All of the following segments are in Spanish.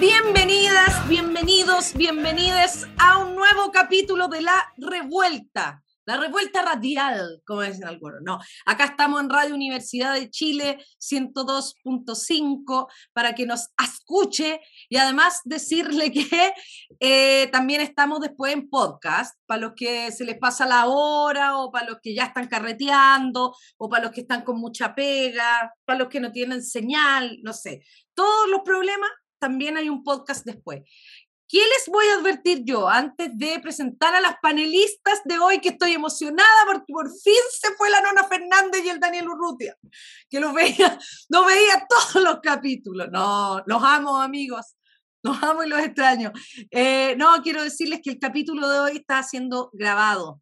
Bienvenidas, bienvenidos, bienvenidas a un nuevo capítulo de La Revuelta. La revuelta radial, como dicen algunos. No, acá estamos en Radio Universidad de Chile 102.5 para que nos escuche y además decirle que eh, también estamos después en podcast para los que se les pasa la hora o para los que ya están carreteando o para los que están con mucha pega, para los que no tienen señal, no sé. Todos los problemas también hay un podcast después. ¿Qué les voy a advertir yo antes de presentar a las panelistas de hoy que estoy emocionada porque por fin se fue la Nona Fernández y el Daniel Urrutia, que los veía, no veía todos los capítulos. No, los amo amigos, los amo y los extraño. Eh, no, quiero decirles que el capítulo de hoy está siendo grabado,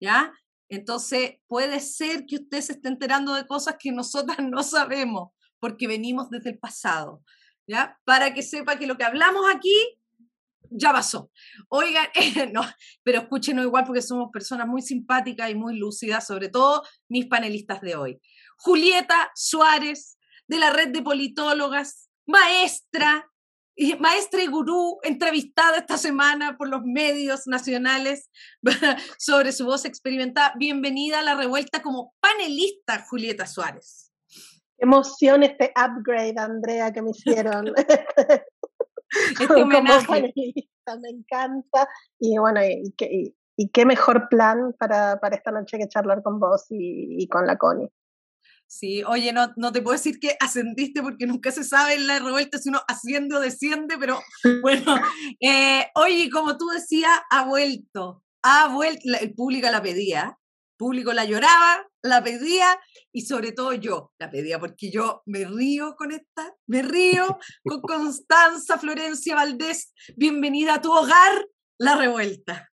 ¿ya? Entonces puede ser que usted se esté enterando de cosas que nosotras no sabemos porque venimos desde el pasado. Para que sepa que lo que hablamos aquí ya pasó. Oigan, no, pero escúchenos igual porque somos personas muy simpáticas y muy lúcidas, sobre todo mis panelistas de hoy. Julieta Suárez, de la red de politólogas, maestra, maestra y gurú, entrevistada esta semana por los medios nacionales sobre su voz experimentada. Bienvenida a la revuelta como panelista, Julieta Suárez emoción este upgrade, Andrea, que me hicieron. este homenaje. me encanta. Y bueno, y, y, qué mejor plan para, para, esta noche que charlar con vos y, con la Connie. Sí, oye, no, no te puedo decir que ascendiste porque nunca se sabe en la revuelta si uno asciende o desciende, pero bueno, eh, oye, como tú decías, ha vuelto, ha vuelto, el público la pedía, público la lloraba, la pedía y sobre todo yo la pedía porque yo me río con esta, me río con Constanza Florencia Valdés. Bienvenida a tu hogar, La Revuelta.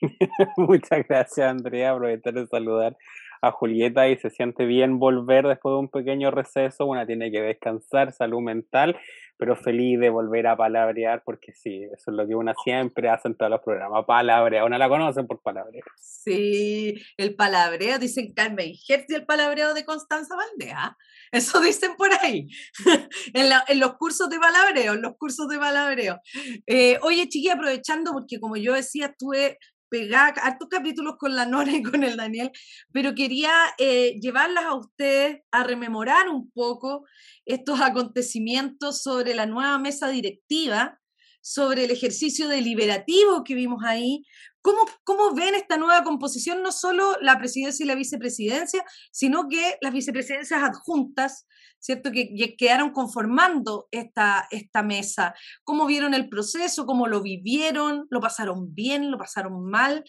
Muchas gracias, Andrea. Aprovechar de saludar a Julieta y se siente bien volver después de un pequeño receso. Una tiene que descansar, salud mental pero feliz de volver a palabrear, porque sí, eso es lo que una siempre hace en todos los programas, palabrear, una la conocen por palabreo. Sí, el palabreo, dicen Carmen Hertz y el palabreo de Constanza Valdea, eso dicen por ahí, en, los cursos de palabreo, en los cursos de palabreo. Eh, oye, chiqui, aprovechando, porque como yo decía, estuve pegar hartos capítulos con la Nora y con el Daniel, pero quería eh, llevarlas a ustedes a rememorar un poco estos acontecimientos sobre la nueva mesa directiva, sobre el ejercicio deliberativo que vimos ahí. ¿Cómo, ¿Cómo ven esta nueva composición? No solo la presidencia y la vicepresidencia, sino que las vicepresidencias adjuntas, ¿cierto? Que, quedaron conformando esta, esta mesa. ¿Cómo vieron el proceso? ¿Cómo lo vivieron? ¿Lo pasaron bien? ¿Lo pasaron mal?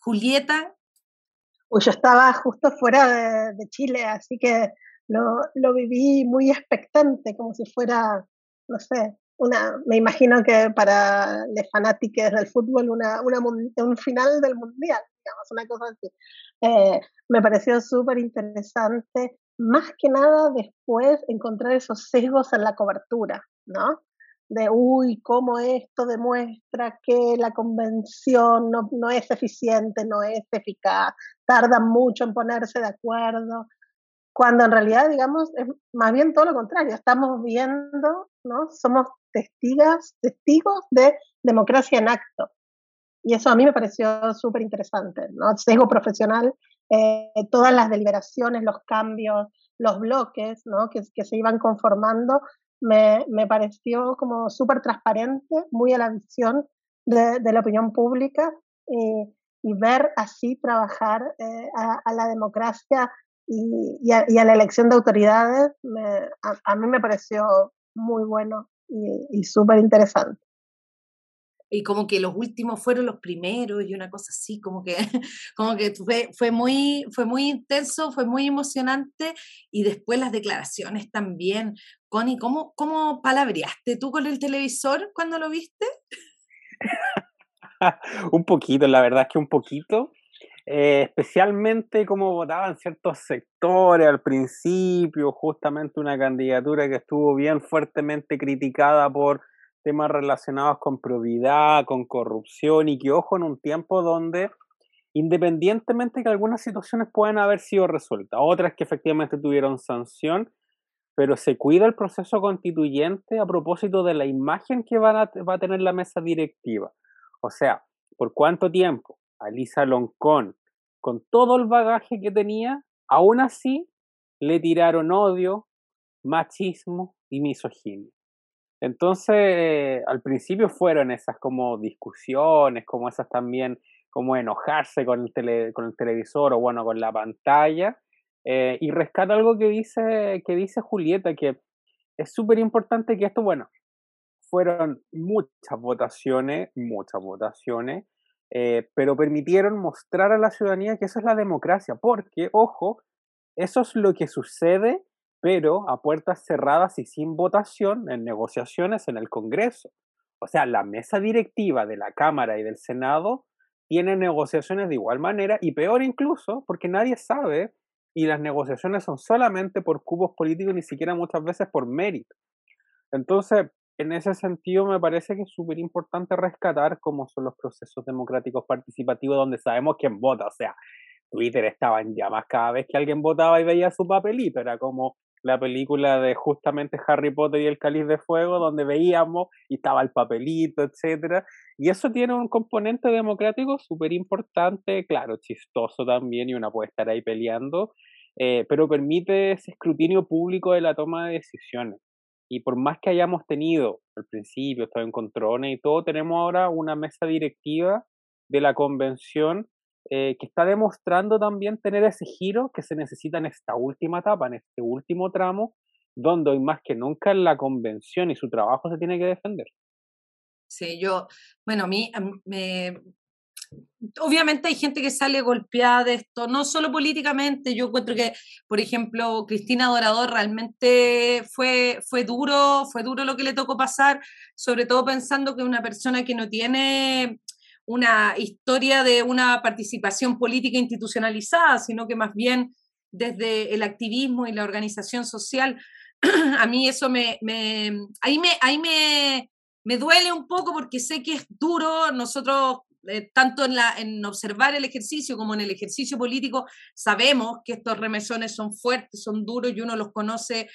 Julieta. Pues yo estaba justo fuera de, Chile, así que lo, lo, viví muy expectante, como si fuera, no sé, una, me imagino que para los fanáticos del fútbol, una, una, un final del mundial, digamos, una cosa así. Eh, me pareció súper interesante más que nada después encontrar esos sesgos en la cobertura, ¿no? De, uy, cómo esto demuestra que la convención no, no es eficiente, no es eficaz, tarda mucho en ponerse de acuerdo, cuando en realidad, digamos, es más bien todo lo contrario, estamos viendo, ¿no? Somos testigas, testigos de democracia en acto. Y eso a mí me pareció súper interesante, ¿no? El profesional eh, todas las deliberaciones, los cambios, los bloques ¿no? que, se iban conformando, me, me pareció como súper transparente, muy a la visión de, de la opinión pública y, ver así trabajar eh, a, la democracia y, a, la elección de autoridades, me, a, a, mí me pareció muy bueno y, y súper interesante y como que los últimos fueron los primeros y una cosa así, como que, como que fue, fue, muy, fue muy intenso, fue muy emocionante y después las declaraciones también. Connie, ¿cómo, cómo palabreaste tú con el televisor cuando lo viste? un poquito, la verdad es que un poquito. Eh, especialmente como votaban ciertos sectores al principio, justamente una candidatura que estuvo bien fuertemente criticada por temas relacionados con probidad, con corrupción y que, ojo, en un tiempo donde, independientemente que algunas situaciones puedan haber sido resueltas, otras que efectivamente tuvieron sanción, pero se cuida el proceso constituyente a propósito de la imagen que va a tener la mesa directiva. O sea, ¿por cuánto tiempo? Alisa Loncón, con todo el bagaje que tenía, aún así le tiraron odio, machismo y misoginia. Entonces, al principio fueron esas como discusiones, como esas también, como enojarse con el, con el televisor o bueno, con la pantalla. Eh, y rescata algo que dice, que dice Julieta, que es súper importante que esto, bueno, fueron muchas votaciones, muchas votaciones, eh, pero permitieron mostrar a la ciudadanía que eso es la democracia, porque, ojo, eso es lo que sucede, pero a puertas cerradas y sin votación en negociaciones en el Congreso. O sea, la mesa directiva de la Cámara y del Senado tiene negociaciones de igual manera y peor incluso, porque nadie sabe y las negociaciones son solamente por cubos políticos, ni siquiera muchas veces por mérito. Entonces, en ese sentido me parece que es súper importante rescatar cómo son los procesos democráticos participativos donde sabemos quién vota. O sea, Twitter estaba en llamas cada vez que alguien votaba y veía su papelito. Era como la película de justamente Harry Potter y el Cáliz de Fuego, donde veíamos y estaba el papelito, etcétera. Y eso tiene un componente democrático súper importante, claro, chistoso también, y uno puede estar ahí peleando, eh, pero permite ese escrutinio público de la toma de decisiones. Y por más que hayamos tenido al principio, estado en controles y todo, tenemos ahora una mesa directiva de la convención eh, que está demostrando también tener ese giro que se necesita en esta última etapa, en este último tramo, donde hoy más que nunca la convención y su trabajo se tiene que defender. Sí, yo, bueno, a mí me, obviamente hay gente que sale golpeada de esto, no solo políticamente, yo encuentro que, por ejemplo, Cristina Dorador realmente fue, fue duro, fue duro lo que le tocó pasar, sobre todo pensando que una persona que no tiene una historia de una participación política institucionalizada, sino que más bien desde el activismo y la organización social, a mí eso me, me ahí me, ahí me, me duele un poco porque sé que es duro, nosotros eh, tanto en, la, en observar el ejercicio como en el ejercicio político, sabemos que estos remesones son fuertes, son duros y uno los conoce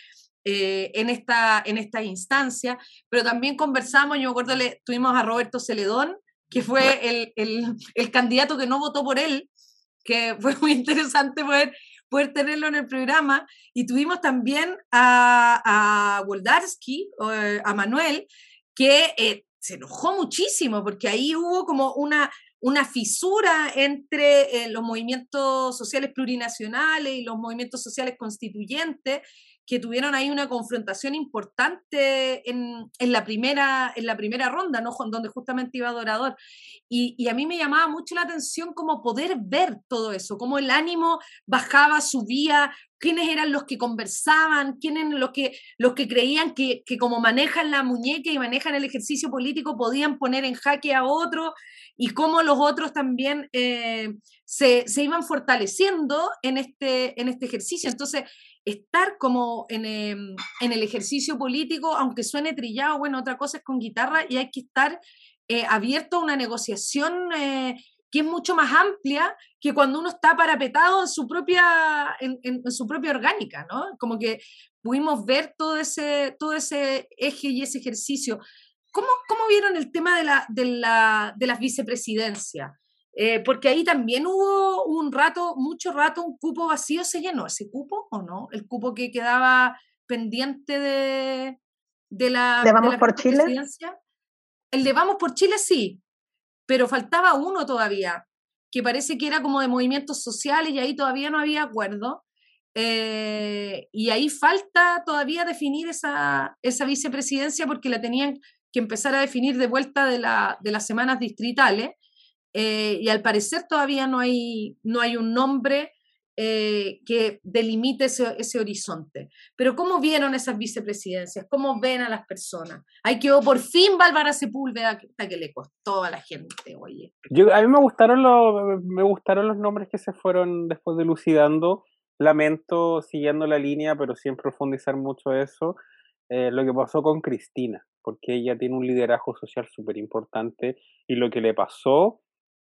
eh, en, esta, en esta instancia, pero también conversamos, yo me acuerdo, le, tuvimos a Roberto Celedón, que fue el, el, el, candidato que no votó por él, que fue muy interesante poder, poder tenerlo en el programa, y tuvimos también a, a Woldarsky, eh, a Manuel, que se enojó muchísimo porque ahí hubo como una, una fisura entre eh, los movimientos sociales plurinacionales y los movimientos sociales constituyentes que tuvieron ahí una confrontación importante en, en, la, primera, en la primera ronda, ¿no? donde justamente iba Dorador. Y, a mí me llamaba mucho la atención como poder ver todo eso, cómo el ánimo bajaba, subía, quiénes eran los que conversaban, quiénes los que, los que creían que, que como manejan la muñeca y manejan el ejercicio político podían poner en jaque a otro y cómo los otros también eh, se, se, iban fortaleciendo en este, en este ejercicio. Entonces, estar como en, em, en, el ejercicio político, aunque suene trillado, bueno, otra cosa es con guitarra y hay que estar eh, abierto a una negociación eh, que es mucho más amplia que cuando uno está parapetado en su propia, en, su propia orgánica, ¿no? Como que pudimos ver todo ese, todo ese eje y ese ejercicio. ¿Cómo, cómo vieron el tema de, la, de, la, de las vicepresidencias? Eh, porque ahí también hubo un rato, mucho rato, un cupo vacío, ¿se llenó ese cupo o no? El cupo que quedaba pendiente de, de la... ¿De Vamos por Chile? El de Vamos por Chile sí, pero faltaba uno todavía, que parece que era como de movimientos sociales y ahí todavía no había acuerdo. Eh, y ahí falta todavía definir esa, esa vicepresidencia porque la tenían que empezar a definir de vuelta de, la, de las semanas distritales. Eh, y al parecer todavía no hay, no hay un nombre eh, que delimite ese, horizonte. Pero ¿cómo vieron esas vicepresidencias? ¿Cómo ven a las personas? Hay que por fin Bárbara Sepúlveda, que le costó a la gente, oye. Yo, a mí me gustaron, los, me gustaron los nombres que se fueron después dilucidando. Lamento, siguiendo la línea, pero sin profundizar mucho eso, eh, lo que pasó con Cristina, porque ella tiene un liderazgo social súper importante y lo que le pasó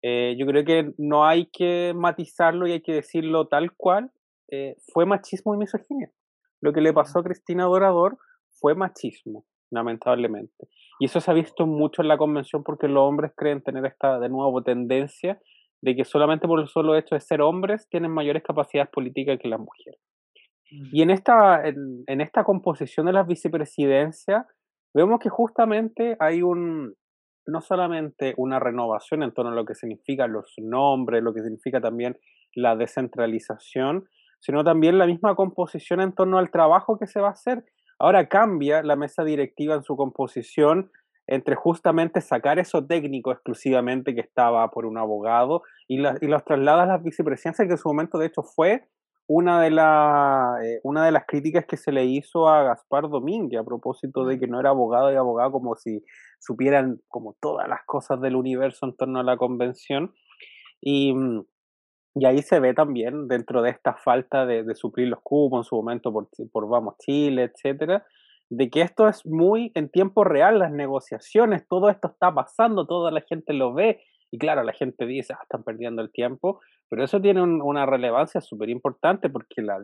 eh, yo creo que no hay que matizarlo y hay que decirlo tal cual. Eh, fue machismo y misoginia. Lo que le pasó a Cristina Dorador fue machismo, lamentablemente. Y eso se ha visto mucho en la convención porque los hombres creen tener esta, de nuevo, tendencia de que solamente por el solo hecho de ser hombres tienen mayores capacidades políticas que las mujeres. Mm. Y en esta, en, en esta composición de las vicepresidencias, vemos que justamente hay un, no solamente una renovación en torno a lo que significan los nombres, lo que significa también la descentralización, sino también la misma composición en torno al trabajo que se va a hacer. Ahora cambia la mesa directiva en su composición entre justamente sacar eso técnico exclusivamente que estaba por un abogado y, y los traslada a las vicepresidencias, que en su momento de hecho fue una de, la, eh, una de las críticas que se le hizo a Gaspar Domínguez a propósito de que no era abogado y abogado como si supieran como todas las cosas del universo en torno a la convención. Y, mm, y ahí se ve también dentro de esta falta de, de suplir los cupos en su momento por, por Vamos Chile, etcétera, de que esto es muy en tiempo real, las negociaciones, todo esto está pasando, toda la gente lo ve, y claro, la gente dice, ah, están perdiendo el tiempo, pero eso tiene una relevancia súper importante porque la,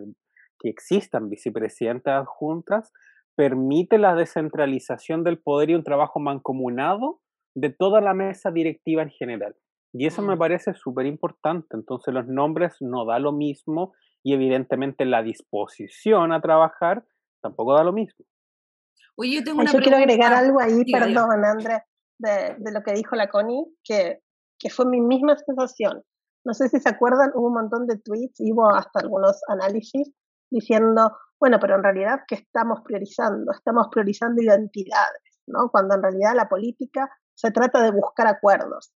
que existan vicepresidentas juntas permite la descentralización del poder y un trabajo mancomunado de toda la mesa directiva en general. Y eso me mm. parece súper importante. Entonces los nombres no da lo mismo y evidentemente la disposición a trabajar tampoco da lo mismo. Oye, yo, tengo una yo quiero agregar algo ahí, perdón, Andrés, de, de, lo que dijo la Connie, que que fue mi misma sensación. No sé si se acuerdan, hubo un montón de tweets y hubo hasta algunos análisis diciendo, bueno, pero en realidad, ¿qué estamos priorizando? Estamos priorizando identidades, ¿no? Cuando en realidad la política se trata de buscar acuerdos.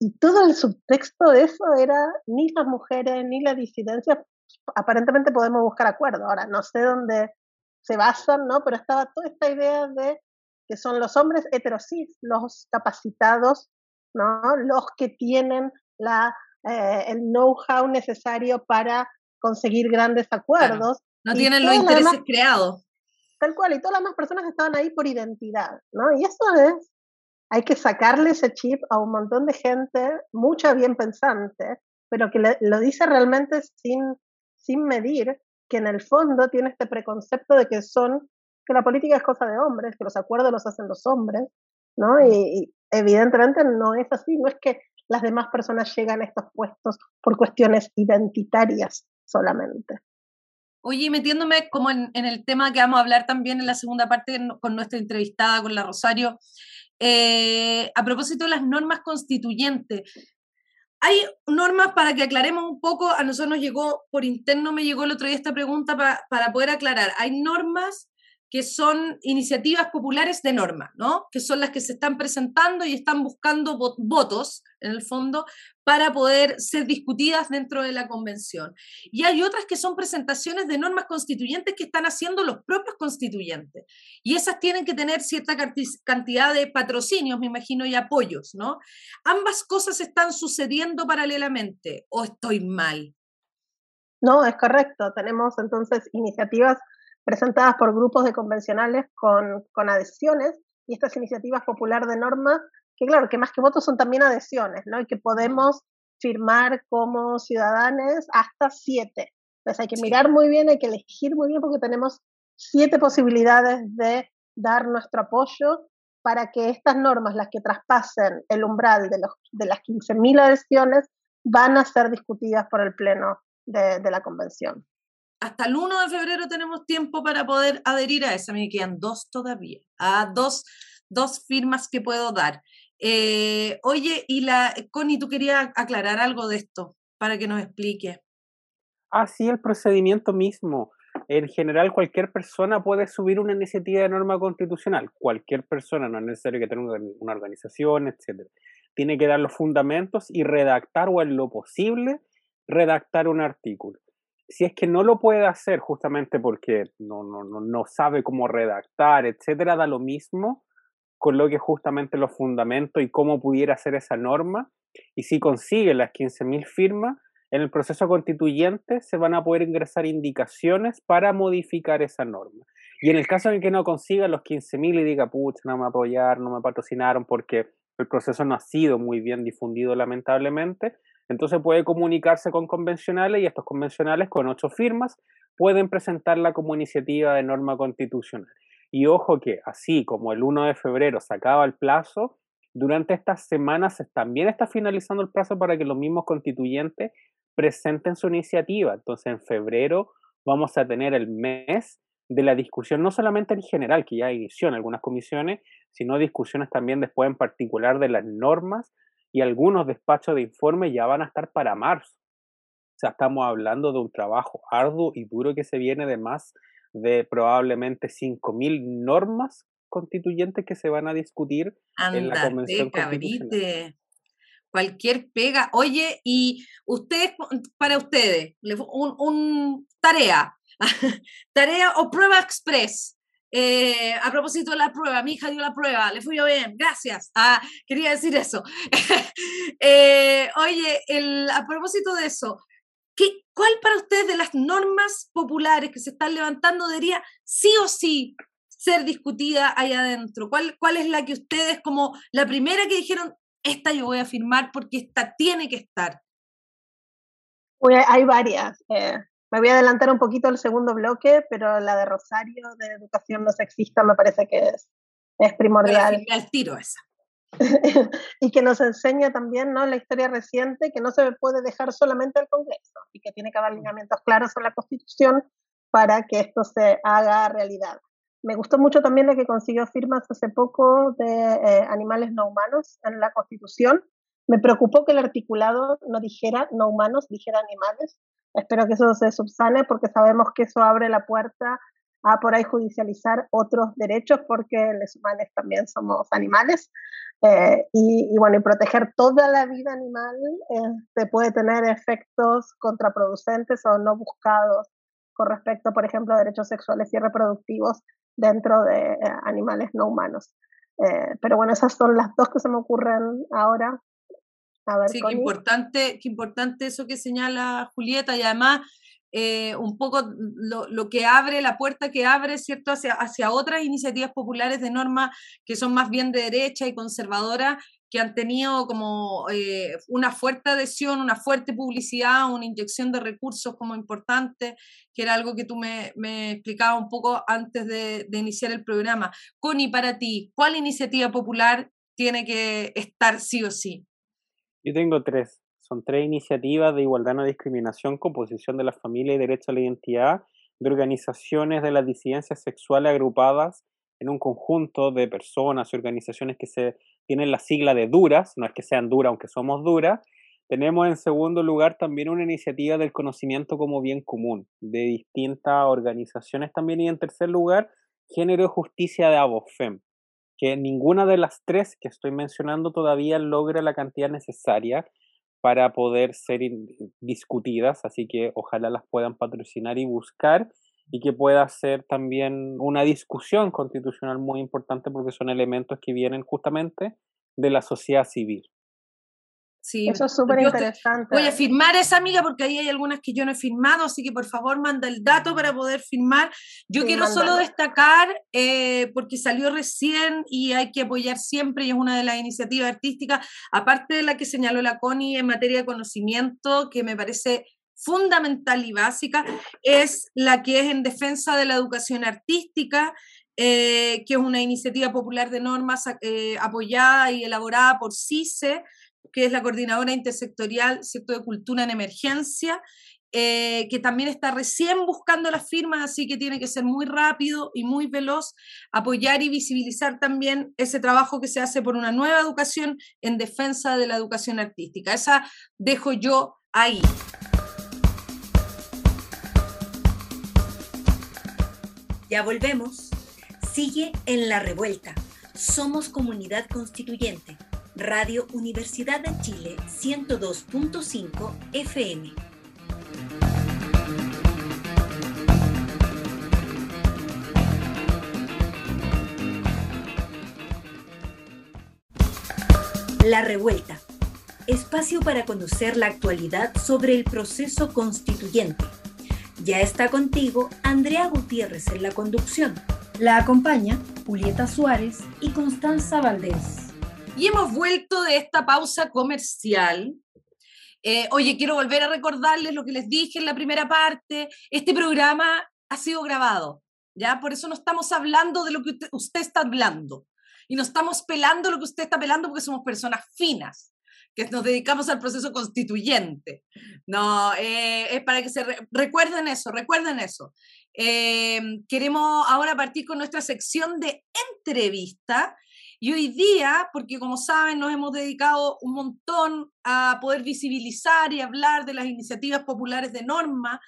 Y todo el subtexto de eso era ni las mujeres ni la disidencia, aparentemente podemos buscar acuerdos. Ahora, no sé dónde se basan, ¿no? Pero estaba toda esta idea de que son los hombres heterosis, los capacitados ¿no? los que tienen la, eh, el know-how necesario para conseguir grandes acuerdos. No tienen los intereses creados. Tal cual, y todas las demás personas estaban ahí por identidad, ¿no? Y eso es, hay que sacarle ese chip a un montón de gente, mucha bien pensante, pero que lo dice realmente sin, sin medir, que en el fondo tiene este preconcepto de que son, que la política es cosa de hombres, que los acuerdos los hacen los hombres, ¿no? Y, evidentemente no es así, no es que las demás personas llegan a estos puestos por cuestiones identitarias solamente. Oye, metiéndome como en, el tema que vamos a hablar también en la segunda parte con nuestra entrevistada, con la Rosario, eh, a propósito de las normas constituyentes, hay normas para que aclaremos un poco, a nosotros nos llegó, por interno me llegó el otro día esta pregunta para poder aclarar, hay normas que son iniciativas populares de norma, ¿no? Que son las que se están presentando y están buscando votos, en el fondo, para poder ser discutidas dentro de la convención. Y hay otras que son presentaciones de normas constituyentes que están haciendo los propios constituyentes. Y esas tienen que tener cierta cantidad de patrocinios, me imagino, y apoyos, ¿no? Ambas cosas están sucediendo paralelamente, ¿o estoy mal? No, es correcto. Tenemos entonces iniciativas presentadas por grupos de convencionales con, con adhesiones y estas iniciativas popular de norma, que claro, que más que votos son también adhesiones, ¿no? Y que podemos firmar como ciudadanos hasta siete. Entonces hay que mirar muy bien, hay que elegir muy bien porque tenemos siete posibilidades de dar nuestro apoyo para que estas normas, las que traspasen el umbral de, los, de las 15.000 adhesiones, van a ser discutidas por el Pleno de, de la Convención hasta el 1 de febrero tenemos tiempo para poder adherir a esa. Me quedan dos todavía, a dos, dos firmas que puedo dar. Eh, oye, y la Connie, tú querías aclarar algo de esto para que nos explique. Ah, sí, el procedimiento mismo. En general, cualquier persona puede subir una iniciativa de norma constitucional. Cualquier persona, no es necesario que tenga una organización, etc. Tiene que dar los fundamentos y redactar o en lo posible redactar un artículo. Si es que no lo puede hacer justamente porque no, no, no sabe cómo redactar, etcétera, da lo mismo, coloque justamente los fundamentos y cómo pudiera ser esa norma. Y si consigue las 15.000 firmas, en el proceso constituyente se van a poder ingresar indicaciones para modificar esa norma. Y en el caso en que no consiga los 15.000 y diga, pucha, no me apoyaron, no me patrocinaron porque el proceso no ha sido muy bien difundido lamentablemente, entonces puede comunicarse con convencionales y estos convencionales con ocho firmas pueden presentarla como iniciativa de norma constitucional. Y ojo que así como el 1 de febrero se acaba el plazo, durante estas semanas también está finalizando el plazo para que los mismos constituyentes presenten su iniciativa. Entonces en febrero vamos a tener el mes de la discusión, no solamente en general, que ya inició en algunas comisiones, sino discusiones también después en particular de las normas y algunos despachos de informe ya van a estar para marzo. O sea, estamos hablando de un trabajo arduo y duro que se viene de más de probablemente 5.000 normas constituyentes que se van a discutir en la Convención cabrite. Cualquier pega. Oye, y ustedes, para ustedes, un, un tarea, tarea o prueba express. Eh, a propósito de la prueba, mi hija dio la prueba, le fui bien, gracias. Ah, quería decir eso. eh, oye, a propósito de eso, ¿Qué, ¿Cuál para ustedes de las normas populares que se están levantando debería sí o sí ser discutida ahí adentro? ¿Cuál, ¿Cuál es la que ustedes como la primera que dijeron, esta yo voy a firmar porque esta tiene que estar? hay varias. Eh, me voy a adelantar un poquito al segundo bloque, pero la de Rosario de Educación No Sexista me parece que es, es primordial. Al tiro esa. y que nos enseña también ¿no? la historia reciente que no se puede dejar solamente al Congreso y que tiene que haber lineamientos claros en la Constitución para que esto se haga realidad. Me gustó mucho también de que consiguió firmas hace poco de eh, animales no humanos en la Constitución. Me preocupó que el articulado no dijera no humanos, dijera animales. Espero que eso se subsane porque sabemos que eso abre la puerta a por ahí judicializar otros derechos porque los humanos también somos animales. Eh, y, bueno, y proteger toda la vida animal eh, puede tener efectos contraproducentes o no buscados con respecto, por ejemplo, a derechos sexuales y reproductivos dentro de eh, animales no humanos. Eh, pero bueno, esas son las dos que se me ocurren ahora. Ver, sí, qué importante, qué importante eso que señala Julieta y además eh, un poco lo, lo, que abre, la puerta que abre, ¿cierto?, hacia, hacia otras iniciativas populares de norma que son más bien de derecha y conservadora, que han tenido como eh, una fuerte adhesión, una fuerte publicidad, una inyección de recursos como importante, que era algo que tú me, me explicabas un poco antes de, de iniciar el programa. Connie, para ti, ¿cuál iniciativa popular tiene que estar sí o sí? Yo tengo tres. Son tres iniciativas de igualdad no discriminación, composición de la familia y derecho a la identidad de organizaciones de las disidencias sexuales agrupadas en un conjunto de personas y organizaciones que se tienen la sigla de duras, no es que sean duras aunque somos duras. Tenemos en segundo lugar también una iniciativa del conocimiento como bien común de distintas organizaciones también y en tercer lugar género y justicia de Abofem, que ninguna de las tres que estoy mencionando todavía logra la cantidad necesaria para poder ser discutidas, así que ojalá las puedan patrocinar y buscar y que pueda ser también una discusión constitucional muy importante porque son elementos que vienen justamente de la sociedad civil. Sí, eso es súper interesante. Voy a firmar esa amiga porque ahí hay algunas que yo no he firmado, así que por favor manda el dato para poder firmar. Yo quiero solo destacar, eh, porque salió recién y hay que apoyar siempre y es una de las iniciativas artísticas, aparte de la que señaló la CONI en materia de conocimiento, que me parece fundamental y básica, es la que es en defensa de la educación artística. Eh, que es una iniciativa popular de normas eh, apoyada y elaborada por CICE, que es la coordinadora intersectorial ¿cierto? de cultura en emergencia, eh, que también está recién buscando las firmas, así que tiene que ser muy rápido y muy veloz, apoyar y visibilizar también ese trabajo que se hace por una nueva educación en defensa de la educación artística. Esa dejo yo ahí. Ya volvemos. Sigue en la revuelta. Somos comunidad constituyente. Radio Universidad de Chile 102.5 FM. La Revuelta. Espacio para conocer la actualidad sobre el proceso constituyente. Ya está contigo Andrea Gutiérrez en la conducción. La acompaña Julieta Suárez y Constanza Valdés. Y hemos vuelto de esta pausa comercial. Eh, oye, quiero volver a recordarles lo que les dije en la primera parte. Este programa ha sido grabado, ¿ya? Por eso no estamos hablando de lo que usted está hablando y no estamos pelando lo que usted está pelando porque somos personas finas, que nos dedicamos al proceso constituyente. No, eh, es para que se recuerden eso, recuerden eso. Eh, queremos ahora partir con nuestra sección de entrevista. Y hoy día, porque como saben, nos hemos dedicado un montón a poder visibilizar y hablar de las iniciativas populares de norma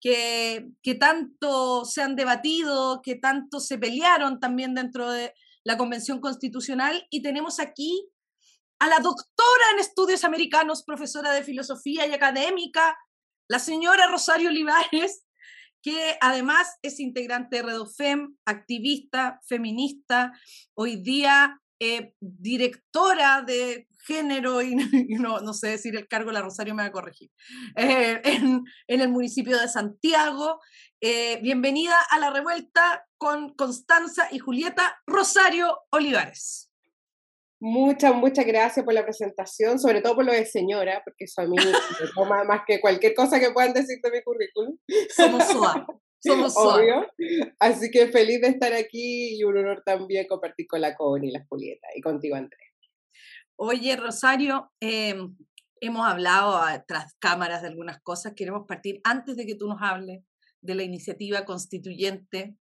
que, que tanto se han debatido, que tanto se pelearon también dentro de, la Convención Constitucional. Y tenemos aquí a la doctora en estudios americanos, profesora de filosofía y académica, la señora Rosario Olivares, que además es integrante de Redofem, activista, feminista, hoy día eh, directora de género, y, no, sé decir el cargo, la Rosario me va a corregir, eh, en, el municipio de Santiago. Eh, bienvenida a la revuelta con Constanza y Julieta Rosario Olivares. Muchas, muchas gracias por la presentación, sobre todo por lo de señora, porque eso a mí me toma más que cualquier cosa que puedan decir de mi currículum. Somos suaves. Somos Obvio. Así que feliz de estar aquí y un honor también compartir con la Con y la Julieta y contigo, Andrés. Oye, Rosario, em, hemos hablado tras cámaras de algunas cosas. Queremos partir antes de que tú nos hables de la iniciativa constituyente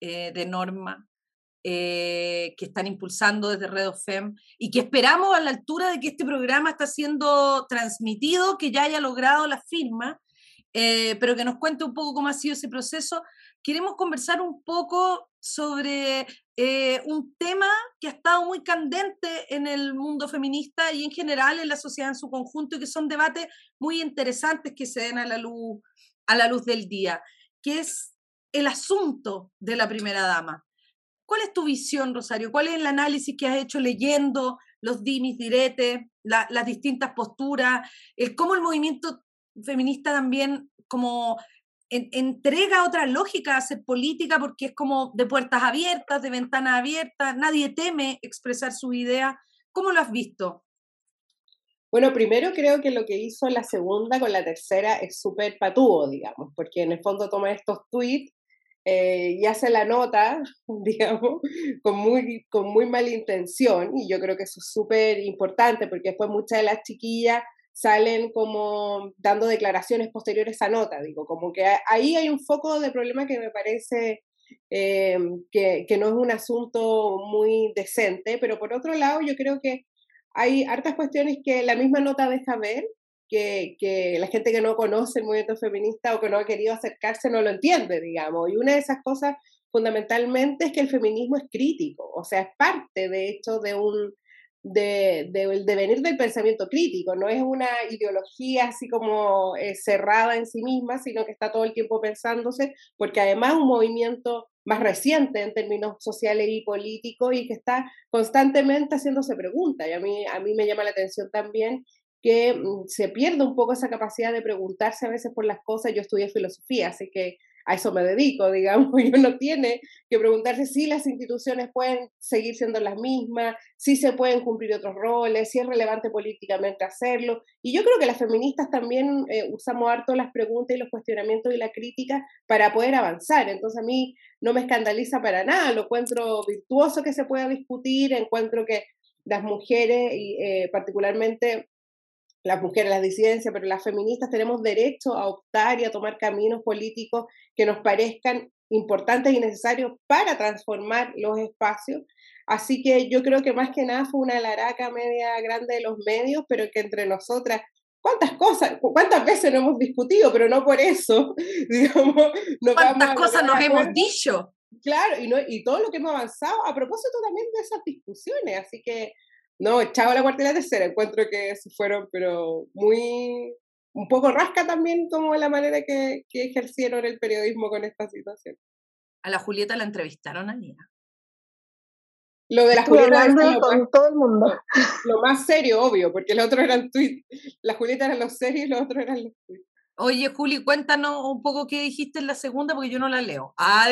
eh, de norma eh, que están impulsando desde Red FEM y que esperamos a la altura de que este programa está siendo transmitido, que ya haya logrado la firma, eh, pero que nos cuente un poco cómo ha sido ese proceso. Queremos conversar un poco sobre un tema que ha estado muy candente en el mundo feminista y en general en la sociedad en su conjunto y que son debates muy interesantes que se den a la luz, a la luz del día, que es el asunto de la primera dama. ¿Cuál es tu visión, Rosario? ¿Cuál es el análisis que has hecho leyendo los dimis, diretes, las distintas posturas, el cómo el movimiento feminista también como entrega otra lógica a hacer política porque es como de puertas abiertas, de ventanas abiertas, nadie teme expresar su idea. ¿Cómo lo has visto? Bueno, primero creo que lo que hizo la segunda con la tercera es súper patúo, digamos, porque en el fondo toma estos tweets eh, y hace la nota, digamos, con muy, con muy mala intención, y yo creo que eso es súper importante, porque después muchas de las chiquillas salen como dando declaraciones posteriores a nota, digo, como que ahí hay un foco de problema que me parece eh, que, que no es un asunto muy decente, pero por otro lado yo creo que hay hartas cuestiones que la misma nota deja ver que, la gente que no conoce el movimiento feminista o que no ha querido acercarse no lo entiende, digamos. Y una de esas cosas fundamentalmente es que el feminismo es crítico, o sea, es parte, de hecho, de un de, del devenir del pensamiento crítico, no es una ideología así como eh, cerrada en sí misma, sino que está todo el tiempo pensándose, porque además un movimiento más reciente en términos sociales y políticos y que está constantemente haciéndose preguntas. Y a mí, a mí me llama la atención también que mm, se pierde un poco esa capacidad de preguntarse a veces por las cosas. Yo estudié filosofía, así que a eso me dedico, digamos, y uno tiene que preguntarse si las instituciones pueden seguir siendo las mismas, si se pueden cumplir otros roles, si es relevante políticamente hacerlo. Y yo creo que las feministas también eh, usamos harto las preguntas y los cuestionamientos y la crítica para poder avanzar. Entonces a mí no me escandaliza para nada, lo encuentro virtuoso que se pueda discutir, encuentro que las mujeres, y, eh, particularmente las mujeres, las disidencias, pero las feministas tenemos derecho a optar y a tomar caminos políticos que nos parezcan importantes y necesarios para transformar los espacios. Así que yo creo que más que nada fue una laraca media grande de los medios, pero que entre nosotras, ¿cuántas cosas, cuántas veces no hemos discutido, pero no por eso, digamos, ¿Cuántas cosas nos hemos dicho? Claro, y, no, y todo lo que hemos avanzado a propósito también de esas discusiones, así que no, chao la cuarta y la tercera, encuentro que se fueron, pero muy, un poco rasca también como la manera que, que ejercieron el periodismo con esta situación. A la Julieta la entrevistaron allí. Lo de la Julieta con todo el mundo. Lo, más serio, obvio, porque los otros eran tweets. La Julieta eran los serios y los otros eran los tweets. Oye, Juli, cuéntanos un poco qué dijiste en la segunda, porque yo no la leo. Ah,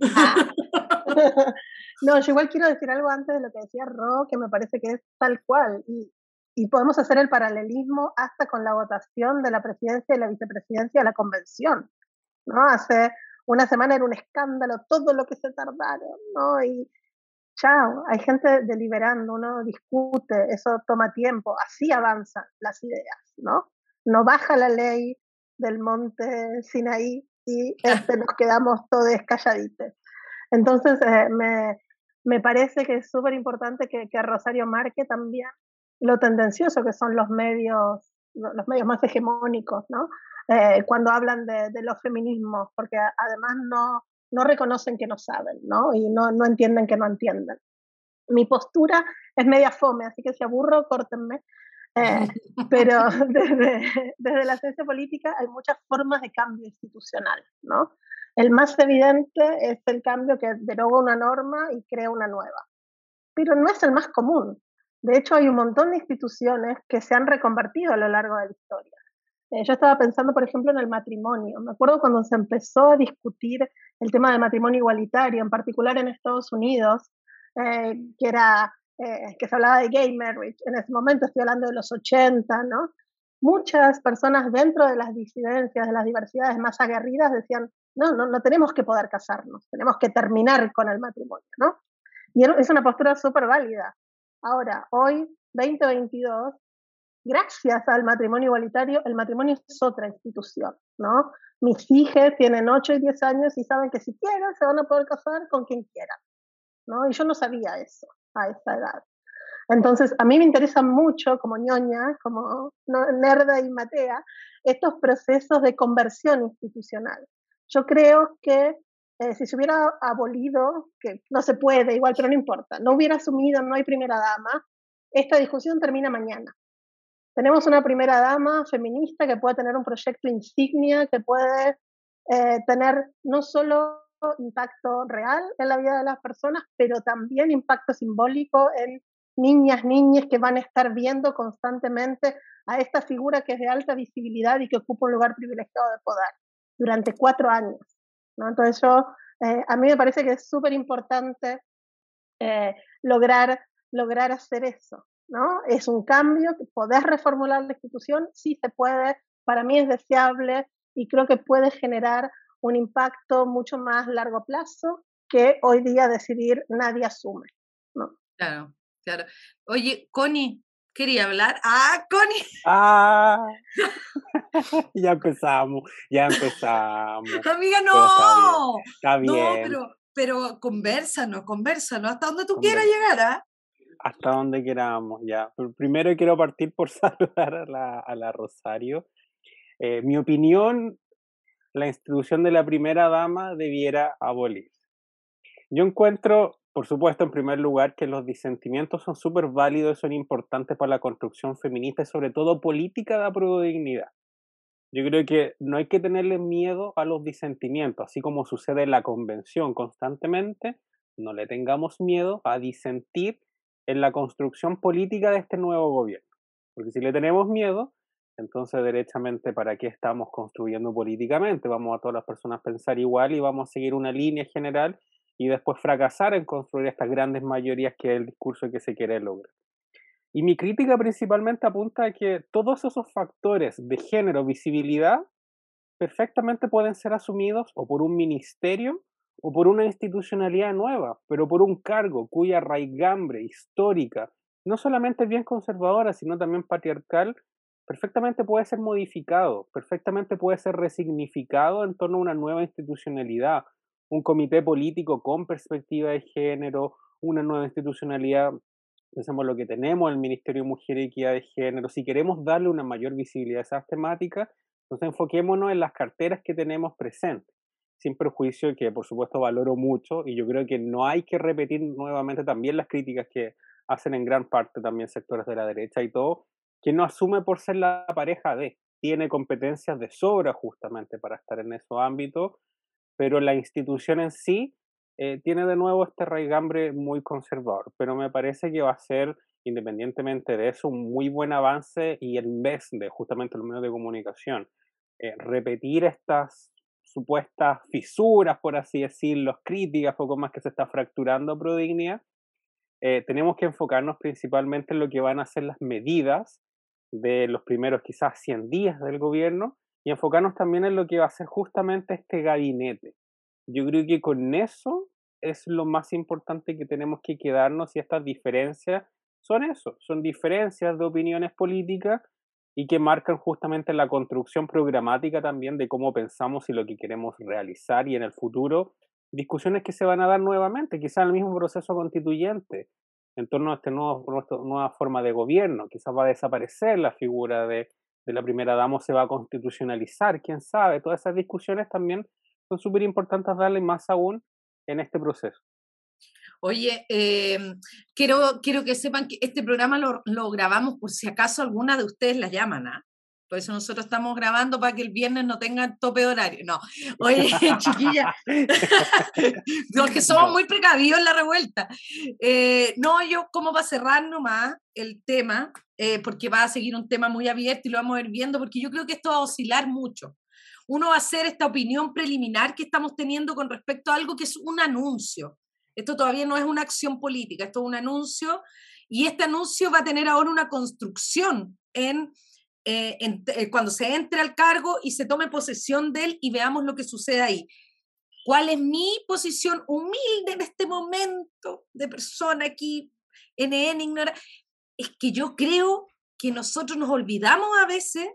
no, yo igual quiero decir algo antes de lo que decía Ro, que me parece que es tal cual. Y, podemos hacer el paralelismo hasta con la votación de la presidencia y la vicepresidencia de la convención. ¿no? Hace una semana era un escándalo todo lo que se tardaron, ¿no? Y chao, hay gente deliberando, uno discute, eso toma tiempo, así avanzan las ideas, ¿no? no baja la ley del monte Sinaí y este, nos quedamos todos calladitos. Entonces, eh, me, me, parece que es súper importante que, que, Rosario marque también lo tendencioso que son los medios, los medios más hegemónicos, ¿no? Eh, cuando hablan de, de, los feminismos, porque además no, no reconocen que no saben, ¿no? Y no, no entienden que no entienden. Mi postura es media fome, así que si aburro, córtenme. Eh, pero desde, desde, la ciencia política hay muchas formas de cambio institucional, ¿no? El más evidente es el cambio que deroga una norma y crea una nueva, pero no es el más común. De hecho, hay un montón de instituciones que se han reconvertido a lo largo de la historia. Eh, yo estaba pensando, por ejemplo, en el matrimonio. Me acuerdo cuando se empezó a discutir el tema del matrimonio igualitario, en particular en Estados Unidos, eh, que era eh, que se hablaba de gay marriage, en ese momento estoy hablando de los 80, ¿no? Muchas personas dentro de las disidencias, de las diversidades más aguerridas decían, no, no, no tenemos que poder casarnos, tenemos que terminar con el matrimonio, ¿no? Y es una postura súper válida. Ahora, hoy, 2022, gracias al matrimonio igualitario, el matrimonio es otra institución, ¿no? Mis hijas tienen 8 y 10 años y saben que si quieren se van a poder casar con quien quieran, ¿no? Y yo no sabía eso a esa edad. Entonces, a mí me interesa mucho, como ñoña, como nerda y matea, estos procesos de conversión institucional. Yo creo que eh, si se hubiera abolido, que no se puede, igual, pero no importa, no hubiera asumido, no hay primera dama, esta discusión termina mañana. Tenemos una primera dama feminista que puede tener un proyecto insignia, que puede eh, tener no solo impacto real en la vida de las personas, pero también impacto simbólico en niñas, niñas que van a estar viendo constantemente a esta figura que es de alta visibilidad y que ocupa un lugar privilegiado de poder durante cuatro años. ¿no? Entonces yo, eh, a mí me parece que es súper importante eh, lograr, lograr hacer eso. ¿no? Es un cambio, poder reformular la institución, sí se puede, para mí es deseable y creo que puede generar un impacto mucho más largo plazo que hoy día decidir nadie asume. ¿no? Claro, claro. Oye, Connie, quería hablar. Ah, Connie. Ah, ya empezamos, ya empezamos. Amiga, no. Está bien. No, pero, pero conversanos, conversanos, hasta donde tú quieras llegar, ¿ah? Hasta donde queramos, ya. Primero quiero partir por saludar a la, a la Rosario. Eh, mi opinión la institución de la primera dama debiera abolirse. Yo encuentro, por supuesto, en primer lugar, que los disentimientos son súper válidos y son importantes para la construcción feminista y sobre todo política de apruebo dignidad. Yo creo que no hay que tenerle miedo a los disentimientos, así como sucede en la convención constantemente, no le tengamos miedo a disentir en la construcción política de este nuevo gobierno. Porque si le tenemos miedo, entonces, derechamente, ¿para qué estamos construyendo políticamente? Vamos a todas las personas pensar igual y vamos a seguir una línea general y después fracasar en construir estas grandes mayorías que es el discurso que se quiere lograr. Y mi crítica principalmente apunta a que todos esos factores de género, visibilidad, perfectamente pueden ser asumidos o por un ministerio o por una institucionalidad nueva, pero por un cargo cuya raigambre histórica no solamente es bien conservadora, sino también patriarcal, perfectamente puede ser modificado, perfectamente puede ser resignificado en torno a una nueva institucionalidad, un comité político con perspectiva de género, una nueva institucionalidad, pensemos lo que tenemos, el Ministerio de Mujer y Equidad de Género, si queremos darle una mayor visibilidad a esas temáticas, entonces enfoquémonos en las carteras que tenemos presentes, sin perjuicio que por supuesto valoro mucho y yo creo que no hay que repetir nuevamente también las críticas que hacen en gran parte también sectores de la derecha y todo, que no asume por ser la pareja de, tiene competencias de sobra justamente para estar en esos ámbitos, pero la institución en sí eh, tiene de nuevo este raigambre muy conservador, pero me parece que va a ser, independientemente de eso, un muy buen avance y en vez de justamente los medios de comunicación eh, repetir estas supuestas fisuras, por así decirlo, críticas, poco más que se está fracturando Prodignidad, eh, tenemos que enfocarnos principalmente en lo que van a ser las medidas de los primeros quizás 100 días del gobierno y enfocarnos también en lo que va a ser justamente este gabinete. Yo creo que con eso es lo más importante que tenemos que quedarnos y estas diferencias son eso, son diferencias de opiniones políticas y que marcan justamente la construcción programática también de cómo pensamos y lo que queremos realizar y en el futuro discusiones que se van a dar nuevamente, quizás el mismo proceso constituyente, en torno a esta nueva forma de gobierno. Quizás va a desaparecer la figura de, de la primera dama se va a constitucionalizar, quién sabe. Todas esas discusiones también son súper importantes darle más aún en este proceso. Oye, eh, quiero, quiero que sepan que este programa lo, lo, grabamos por si acaso alguna de ustedes la llaman, ¿ah? Por eso nosotros estamos grabando para que el viernes no tengan tope horario. No, oye, chiquilla, los que somos muy precavidos en la revuelta. Eh, no, yo como va a cerrar nomás el tema, eh, porque va a seguir un tema muy abierto y lo vamos a ir viendo, porque yo creo que esto va a oscilar mucho. Uno va a hacer esta opinión preliminar que estamos teniendo con respecto a algo que es un anuncio. Esto todavía no es una acción política, esto es un anuncio y este anuncio va a tener ahora una construcción en eh, eh, cuando se entre al cargo y se tome posesión de él y veamos lo que sucede ahí. ¿Cuál es mi posición humilde en este momento de persona aquí, NN, ignora? Es que yo creo que nosotros nos olvidamos a veces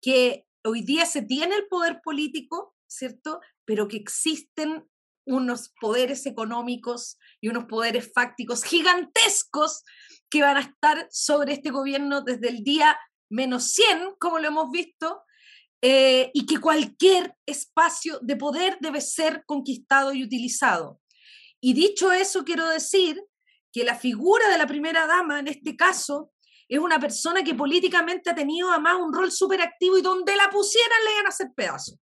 que hoy día se tiene el poder político, ¿cierto? Pero que existen unos poderes económicos y unos poderes fácticos gigantescos que van a estar sobre este gobierno desde el día menos 100, como lo hemos visto, eh, y que cualquier espacio de poder debe ser conquistado y utilizado. Y dicho eso, quiero decir que la figura de la primera dama, en este caso, es una persona que políticamente ha tenido además un rol súper activo y donde la pusieran le iban a hacer pedazos.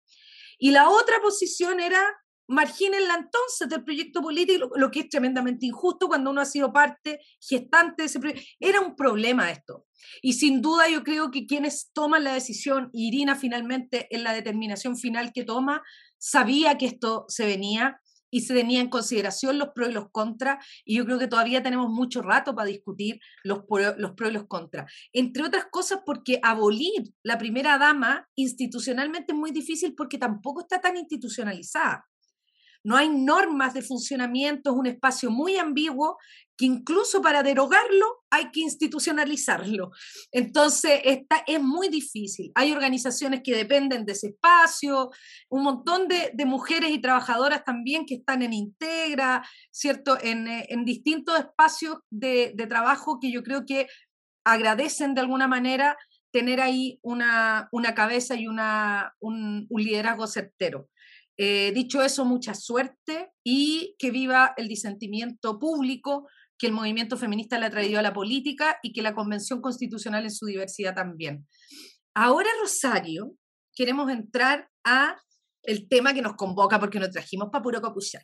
Y la otra posición era margínenla entonces del proyecto político, lo que es tremendamente injusto cuando uno ha sido parte gestante de ese proyecto. Era un problema esto. Y sin duda yo creo que quienes toman la decisión, Irina finalmente en la determinación final que toma, sabía que esto se venía y se tenía en consideración los pros y los contras, y yo creo que todavía tenemos mucho rato para discutir los, los pros y los contras. Entre otras cosas porque abolir la primera dama institucionalmente es muy difícil porque tampoco está tan institucionalizada. No hay normas de funcionamiento, es un espacio muy ambiguo que incluso para derogarlo hay que institucionalizarlo. Entonces, esta es muy difícil. Hay organizaciones que dependen de ese espacio, un montón de, mujeres y trabajadoras también que están en Integra, ¿cierto? En, eh, distintos espacios de, trabajo que yo creo que agradecen de alguna manera tener ahí una, cabeza y una, un liderazgo certero. Eh, dicho eso, mucha suerte y que viva el disentimiento público que el movimiento feminista le ha traído a la política y que la Convención Constitucional en su diversidad también. Ahora, Rosario, queremos entrar a el tema que nos convoca porque nos trajimos para puro capuchar,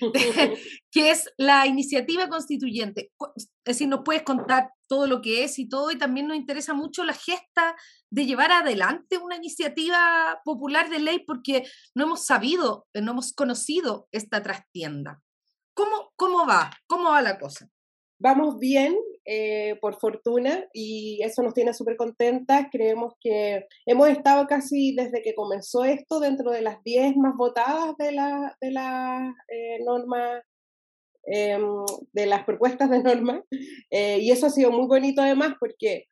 que es la iniciativa constituyente. Es decir, nos puedes contar todo lo que es y todo, y también nos interesa mucho la gesta de llevar adelante una iniciativa popular de ley porque no hemos sabido, no hemos conocido esta trastienda. ¿Cómo, cómo va? ¿Cómo va la cosa? Vamos bien, eh, por fortuna, y eso nos tiene súper contentas. Creemos que hemos estado casi desde que comenzó esto dentro de las 10 más votadas de la, de la eh, norma, em, de las propuestas de norma, eh, y eso ha sido muy bonito además porque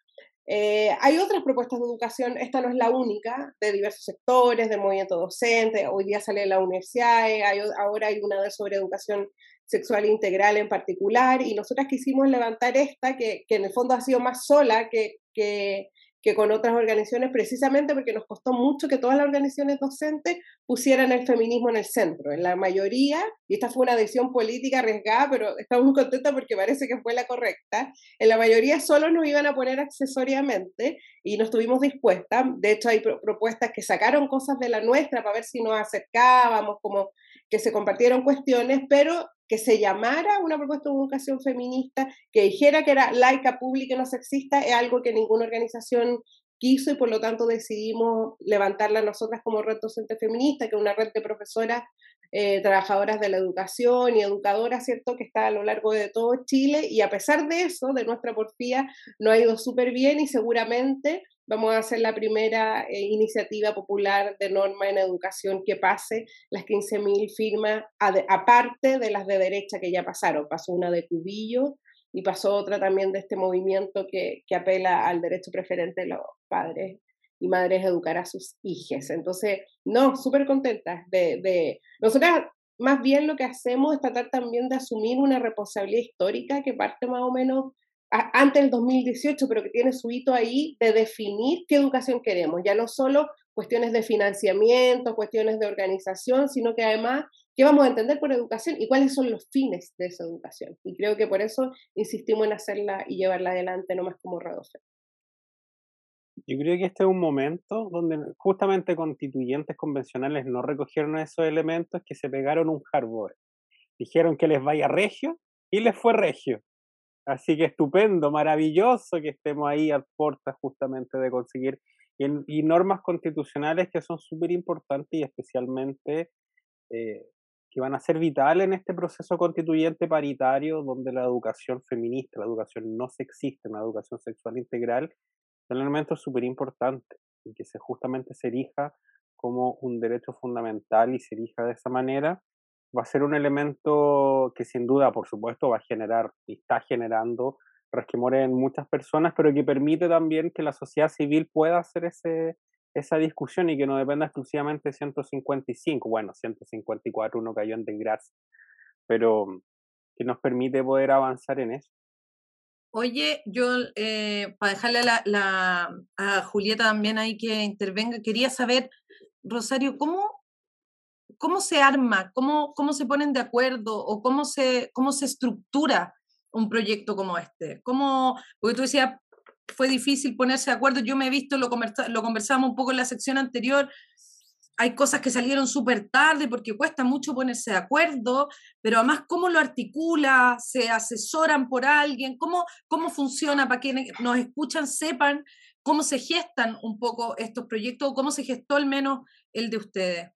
hay otras propuestas de educación, esta no es la única, de diversos sectores, del movimiento docente, hoy día sale la universidad, ahora hay una sobre educación sexual integral en particular, y nosotras quisimos levantar esta, que, que en el fondo ha sido más sola que, que, que, con otras organizaciones, precisamente porque nos costó mucho que todas las organizaciones docentes pusieran el feminismo en el centro. En la mayoría, y esta fue una decisión política arriesgada, pero estamos muy contentas porque parece que fue la correcta, en la mayoría solo nos iban a poner accesoriamente y no estuvimos dispuestas. De hecho, hay propuestas que sacaron cosas de la nuestra para ver si nos acercábamos, como que se compartieron cuestiones, pero que se llamara una propuesta de educación feminista, que dijera que era laica, pública y no sexista, es algo que ninguna organización quiso y por lo tanto decidimos levantarla nosotras como red docente feminista, que es una red de profesoras, eh, trabajadoras de la educación y educadoras, ¿cierto?, que está a lo largo de todo Chile y a pesar de eso, de nuestra porfía, no ha ido súper bien y seguramente vamos a hacer la primera eh, iniciativa popular de norma en educación que pase las 15.000 firmas, aparte de las de derecha que ya pasaron. Pasó una de Cubillo, y pasó otra también de este movimiento que, que apela al derecho preferente de los padres y madres a educar a sus hijas. Entonces, no, súper contentas de, de... Nosotras más bien lo que hacemos es tratar también de asumir una responsabilidad histórica que parte más o menos antes del 2018, pero que tiene su hito ahí de definir qué educación queremos, ya no solo cuestiones de financiamiento, cuestiones de organización, sino que además qué vamos a entender por educación y cuáles son los fines de esa educación. Y creo que por eso insistimos en hacerla y llevarla adelante, no más como Radofe. Yo creo que este es un momento donde justamente constituyentes convencionales no recogieron esos elementos que se pegaron un hardware. Dijeron que les vaya regio y les fue regio. Así que estupendo, maravilloso que estemos ahí a puertas justamente de conseguir y, normas constitucionales que son súper importantes y especialmente eh, que van a ser vitales en este proceso constituyente paritario donde la educación feminista, la educación no sexista, una educación sexual integral, son elementos súper importantes y que se justamente se erija como un derecho fundamental y se erija de esa manera, va a ser un elemento que sin duda, por supuesto, va a generar y está generando resquemores en muchas personas, pero que permite también que la sociedad civil pueda hacer ese, esa discusión y que no dependa exclusivamente de 155, bueno, 154 uno cayó en desgracia, pero que nos permite poder avanzar en eso. Oye, yo eh, para dejarle a, la, a Julieta también ahí que intervenga, quería saber, Rosario, ¿cómo, cómo se arma, cómo, cómo se ponen de acuerdo o cómo se, cómo se estructura un proyecto como este? ¿Cómo, porque tú decías, fue difícil ponerse de acuerdo, yo me he visto, lo, conversa, lo conversábamos un poco en la sección anterior, hay cosas que salieron súper tarde porque cuesta mucho ponerse de acuerdo, pero además cómo lo articula, se asesoran por alguien, cómo, cómo funciona para quienes nos escuchan sepan cómo se gestan un poco estos proyectos o cómo se gestó al menos el de ustedes.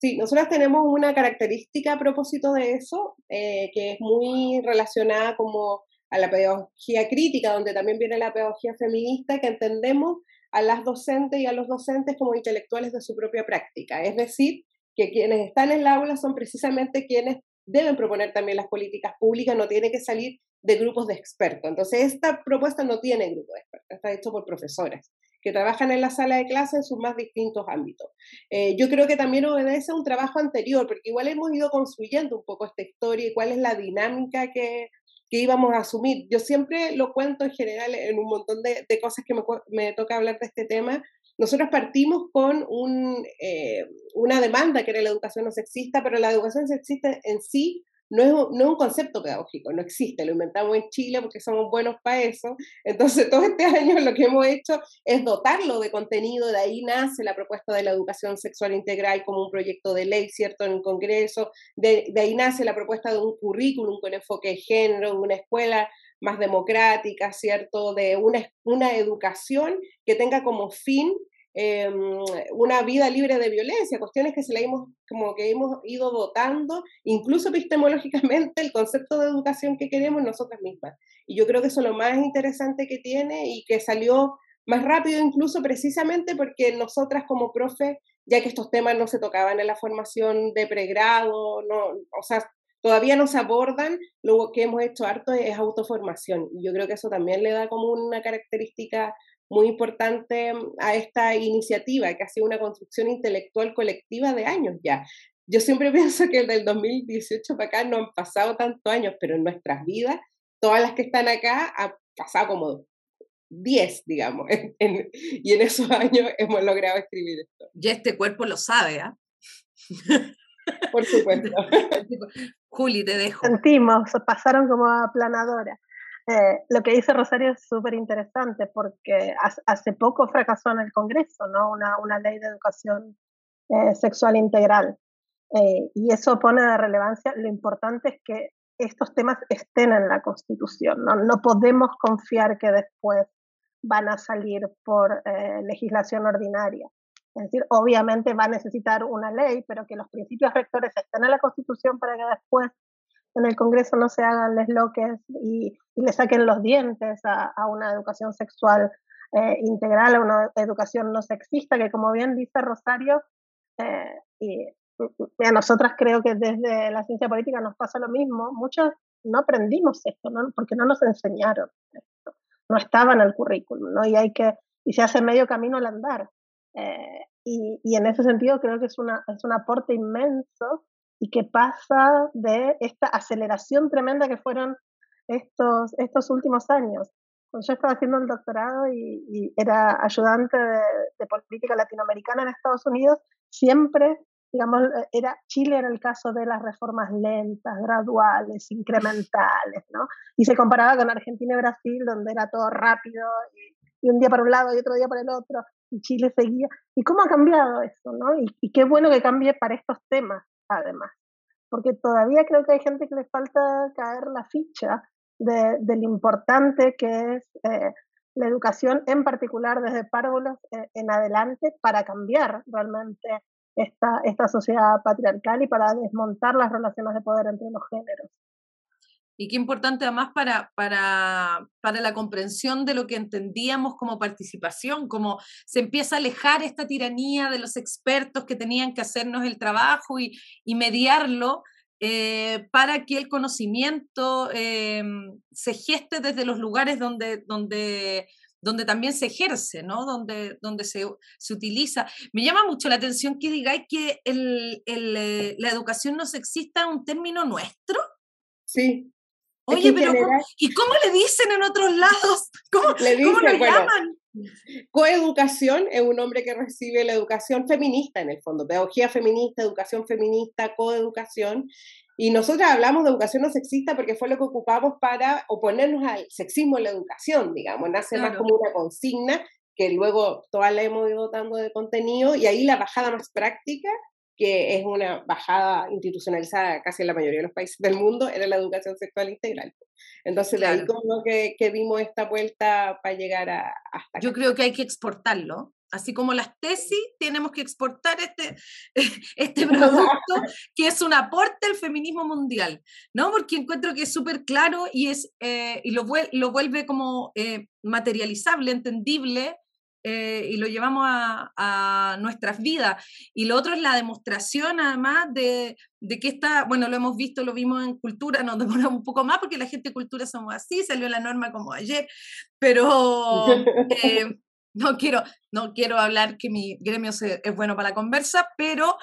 Sí, nosotros tenemos una característica a propósito de eso, eh, que es muy relacionada como a la pedagogía crítica, donde también viene la pedagogía feminista, que entendemos a las docentes y a los docentes como intelectuales de su propia práctica. Es decir, que quienes están en el aula son precisamente quienes deben proponer también las políticas públicas, no tiene que salir de grupos de expertos. Entonces, esta propuesta no tiene grupo de expertos, está hecho por profesoras que trabajan en la sala de clase en sus más distintos ámbitos. Eh, yo creo que también obedece a un trabajo anterior, porque igual hemos ido construyendo un poco esta historia y cuál es la dinámica que, que íbamos a asumir. Yo siempre lo cuento en general en un montón de, de cosas que me, me, toca hablar de este tema. Nosotros partimos con un, eh, una demanda que era la educación no sexista, pero la educación sexista en sí no es, no un concepto pedagógico, no existe, lo inventamos en Chile porque somos buenos para eso. Entonces, todo este año lo que hemos hecho es dotarlo de contenido, de ahí nace la propuesta de la educación sexual integral como un proyecto de ley, ¿cierto?, en el Congreso, de, de ahí nace la propuesta de un currículum con enfoque de género, de una escuela más democrática, ¿cierto?, de una, una educación que tenga como fin Em, una vida libre de violencia, cuestiones que se le hemos, como que hemos ido dotando, incluso epistemológicamente, el concepto de educación que queremos nosotras mismas. Y yo creo que eso es lo más interesante que tiene y que salió más rápido incluso precisamente porque nosotras como profe, ya que estos temas no se tocaban en la formación de pregrado, no, o sea, todavía no se abordan, lo que hemos hecho harto es autoformación. Y yo creo que eso también le da como una característica muy importante mm, a esta iniciativa, que ha sido una construcción intelectual colectiva de años ya. Yo siempre pienso que del 2018 para acá no han pasado tantos años, pero en nuestras vidas, todas las que están acá, ha pasado como 10, digamos, y en esos años hemos logrado escribir esto. Y este cuerpo lo sabe, ¿ah? Por supuesto. Juli, te dejo. Sentimos, pasaron como aplanadora. Eh, lo que dice Rosario es súper interesante porque hace poco fracasó en el Congreso, ¿no? Una, una ley de educación eh, sexual integral. Eh, y eso pone de relevancia, lo importante es que estos temas estén en la Constitución, no, no podemos confiar que después van a salir por eh, legislación ordinaria. Es decir, obviamente va a necesitar una ley, pero que los principios rectores estén en la Constitución para que después en el Congreso no se hagan les loques y, le saquen los dientes a, una educación sexual eh, integral, a una educación no sexista, que como bien dice Rosario, eh, y, a nosotras creo que desde la ciencia política nos pasa lo mismo, muchos no aprendimos esto, porque no nos enseñaron esto, no estaba en el currículum, y hay que, y se hace medio camino al andar. Eh, y, y, en ese sentido creo que es, una, es un aporte inmenso y que pasa de esta aceleración tremenda que fueron estos, estos últimos años. Cuando yo estaba haciendo el doctorado y, era ayudante de, política latinoamericana en Estados Unidos, siempre, digamos, era Chile era el caso de las reformas lentas, graduales, incrementales, ¿no? Y se comparaba con Argentina y Brasil, donde era todo rápido y, y un día para un lado y otro día para el otro, y Chile seguía. ¿Y cómo ha cambiado eso, no? Y, y qué bueno que cambie para estos temas, además, porque todavía creo que hay gente que le falta caer la ficha de, lo importante que es eh, la educación, en particular desde párvulos eh, en adelante, para cambiar realmente esta, esta sociedad patriarcal y para desmontar las relaciones de poder entre los géneros y qué importante además para, para, para, la comprensión de lo que entendíamos como participación, como se empieza a alejar esta tiranía de los expertos que tenían que hacernos el trabajo y, y mediarlo. Eh, para que el conocimiento eh, se geste desde los lugares donde, donde, donde también se ejerce, ¿no? donde, donde se, se utiliza. Me llama mucho la atención que digáis que el, el, eh, la educación no sexista es un término nuestro. Sí, Oye, pero ¿y cómo le dicen en otros lados? ¿Cómo, le dicen, ¿cómo lo llaman? Coeducación es un hombre que recibe la educación feminista en el fondo, pedagogía feminista, educación feminista, coeducación. Y nosotros hablamos de educación no sexista porque fue lo que ocupamos para oponernos al sexismo en la educación, digamos, nace más como una consigna que luego todas la hemos ido dando de contenido y ahí la bajada más práctica que es una bajada institucionalizada casi en la mayoría de los países del mundo, era la educación sexual integral. Entonces, de ahí como que, que, dimos esta vuelta para llegar a, hasta Yo creo que hay que exportarlo. Así como las tesis, tenemos que exportar este, este producto que es un aporte al feminismo mundial, ¿no? Porque encuentro que es súper claro y, es, eh, y lo, lo, vuelve como eh, materializable, entendible, eh, y lo llevamos a, nuestras vidas. Y lo otro es la demostración, además, de, que está, bueno, lo hemos visto, lo vimos en cultura, nos demoramos un poco más porque la gente de cultura somos así, salió la norma como ayer, pero eh, no, quiero, no quiero hablar que mi gremio es bueno para la conversa, pero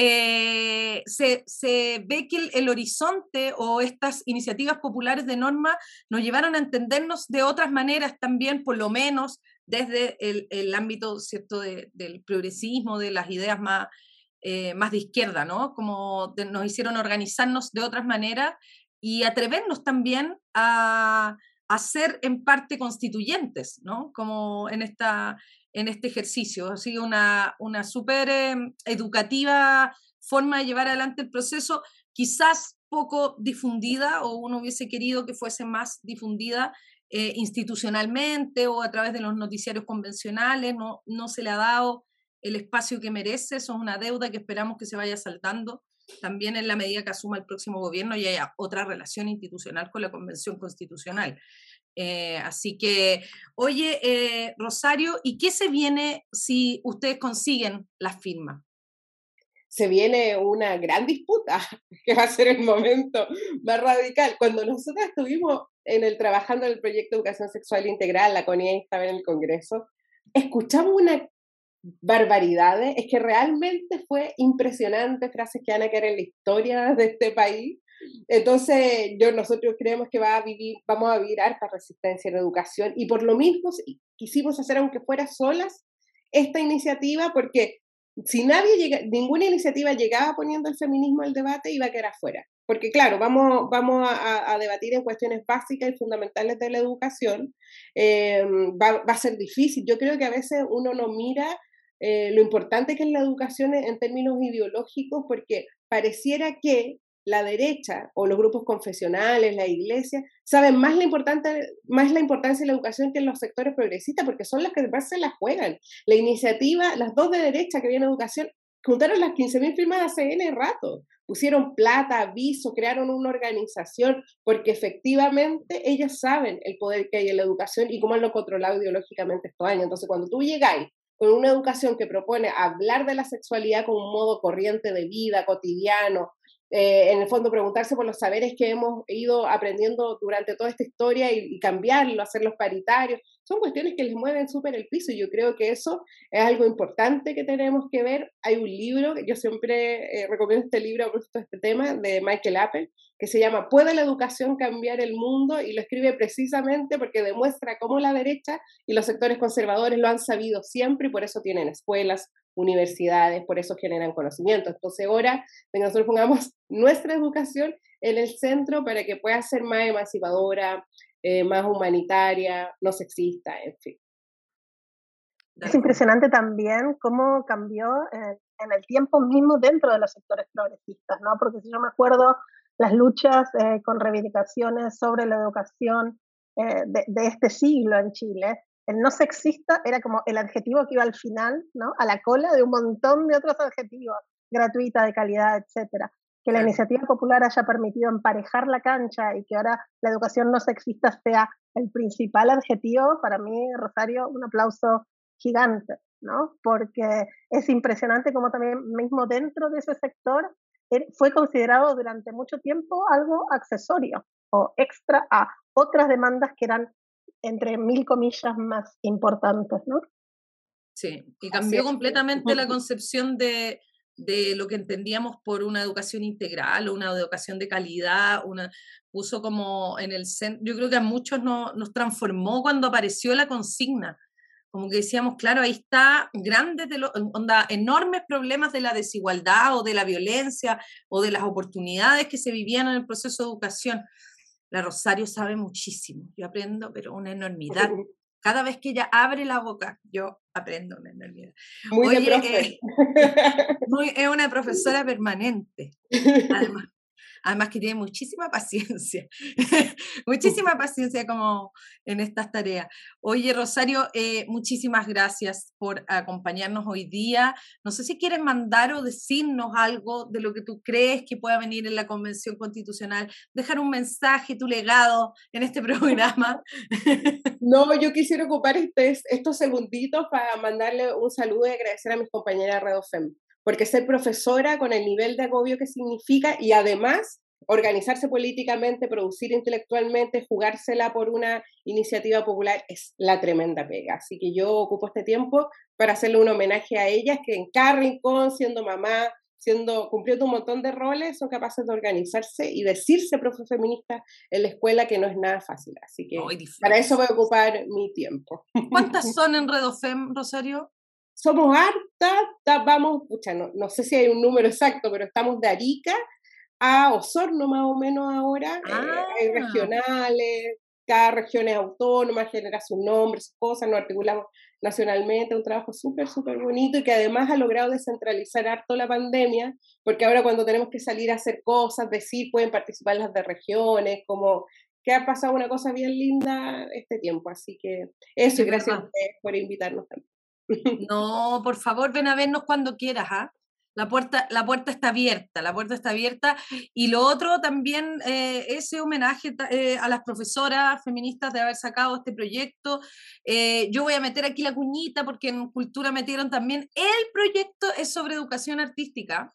eh, se, se, ve que el, el, horizonte o estas iniciativas populares de norma nos llevaron a entendernos de otras maneras también, por lo menos desde el, el ámbito ¿cierto? del progresismo, de las ideas más, eh, más de izquierda, ¿no? Como nos hicieron organizarnos de otras maneras y atrevernos también a, a ser en parte constituyentes, ¿no? Como en, esta, en este ejercicio. Ha sido una, una súper em, educativa forma de llevar adelante el proceso, quizás poco difundida o uno hubiese querido que fuese más difundida eh, institucionalmente o a través de los noticiarios convencionales, no, no se le ha dado el espacio que merece, eso es una deuda que esperamos que se vaya saltando también en la medida que asuma el próximo gobierno y haya otra relación institucional con la Convención Constitucional. Eh, así que, oye, eh, Rosario, ¿y qué se viene si ustedes consiguen las firmas? Se viene una gran disputa, que va a ser el momento más radical. Cuando nosotros estuvimos en el trabajando en el proyecto educación sexual integral, la CONIE estaba en el Congreso, escuchamos una barbaridades, es que realmente fue impresionante, frases que van a quedar en la historia de este país. Entonces, yo, nosotros creemos que va a vivir, vamos a vivir harta resistencia en educación y por lo mismo quisimos hacer, aunque fuera solas, esta iniciativa porque si nadie llega, ninguna iniciativa llegaba poniendo el feminismo al debate, iba a quedar afuera. Porque claro, vamos, vamos a, debatir en cuestiones básicas y fundamentales de la educación. Eh, va, va, a ser difícil. Yo creo que a veces uno no mira eh, lo importante que es la educación en, términos ideológicos, porque pareciera que la derecha o los grupos confesionales, la iglesia, saben más la, importante, más la importancia de la educación que los sectores progresistas, porque son los que más se la juegan. La iniciativa, las dos de derecha que vienen educación, juntaron las 15.000 firmas hace N rato, pusieron plata, aviso, crearon una organización, porque efectivamente ellos saben el poder que hay en la educación y cómo han lo controlado ideológicamente estos años. Entonces, cuando tú llegáis con una educación que propone hablar de la sexualidad como un modo corriente de vida, cotidiano, eh, en el fondo preguntarse por los saberes que hemos ido aprendiendo durante toda esta historia y, y cambiarlo, hacerlos paritarios, son cuestiones que les mueven súper el piso y yo creo que eso es algo importante que tenemos que ver. Hay un libro, yo siempre eh, recomiendo este libro a propósito este tema, de Michael Apple, que se llama ¿Puede la educación cambiar el mundo? y lo escribe precisamente porque demuestra cómo la derecha y los sectores conservadores lo han sabido siempre y por eso tienen escuelas, universidades, por eso generan conocimiento. Entonces ahora que nosotros pongamos nuestra educación en el centro para que pueda ser más emancipadora, eh, más humanitaria, no sexista, en fin. Es impresionante también cómo cambió en, en el tiempo mismo dentro de los sectores progresistas, ¿no? Porque si yo me acuerdo las luchas eh, con reivindicaciones sobre la educación eh, de, de, este siglo en Chile, el no sexista era como el adjetivo que iba al final, ¿no? A la cola de un montón de otros adjetivos, gratuita, de calidad, etcétera que la iniciativa popular haya permitido emparejar la cancha y que ahora la educación no sexista sea el principal adjetivo, para mí, Rosario, un aplauso gigante, ¿no? Porque es impresionante como también mismo dentro de ese sector fue considerado durante mucho tiempo algo accesorio o extra a otras demandas que eran, entre mil comillas, más importantes, ¿no? Sí, y cambió completamente la concepción de, de lo que entendíamos por una educación integral o una educación de calidad, una, puso como en el centro, yo creo que a muchos no, nos transformó cuando apareció la consigna, como que decíamos, claro, ahí está grandes, de lo, onda, enormes problemas de la desigualdad o de la violencia o de las oportunidades que se vivían en el proceso de educación. La Rosario sabe muchísimo, yo aprendo, pero una enormidad. Cada vez que ella abre la boca, yo aprendo una enormidad. Muy Oye, eh, muy, es una profesora permanente, además además que tiene muchísima paciencia, muchísima paciencia como en estas tareas. Oye, Rosario, eh, muchísimas gracias por acompañarnos hoy día. No sé si quieres mandar o decirnos algo de lo que tú crees que pueda venir en la Convención Constitucional, dejar un mensaje, tu legado en este programa. no, yo quisiera ocupar este, estos segunditos para mandarle un saludo y agradecer a mis compañeras Redofem porque ser profesora con el nivel de agobio que significa y además organizarse políticamente, producir intelectualmente, jugársela por una iniciativa popular es la tremenda pega. Así que yo ocupo este tiempo para hacerle un homenaje a ellas que en cada rincón, siendo mamá, siendo cumpliendo un montón de roles, son capaces de organizarse y decirse profe feminista en la escuela que no es nada fácil. Así que para eso voy a ocupar mi tiempo. ¿Cuántas son en Redofem, Rosario? Somos hartas, vamos, pucha, no, no, sé si hay un número exacto, pero estamos de Arica a Osorno más o menos ahora, eh, hay ah. regionales, cada región es autónoma, genera su nombre, sus cosas, nos articulamos nacionalmente, un trabajo súper, súper bonito y que además ha logrado descentralizar harto la pandemia, porque ahora cuando tenemos que salir a hacer cosas, decir, pueden participar las de regiones, como que ha pasado una cosa bien linda este tiempo, así que eso, y gracias por invitarnos también. No, por favor, ven a vernos cuando quieras, ¿ah? La puerta, la puerta está abierta, la puerta está abierta. Y lo otro también, eh, ese homenaje eh, a las profesoras feministas de haber sacado este proyecto. Eh, yo voy a meter aquí la cuñita porque en Cultura metieron también el proyecto es sobre educación artística.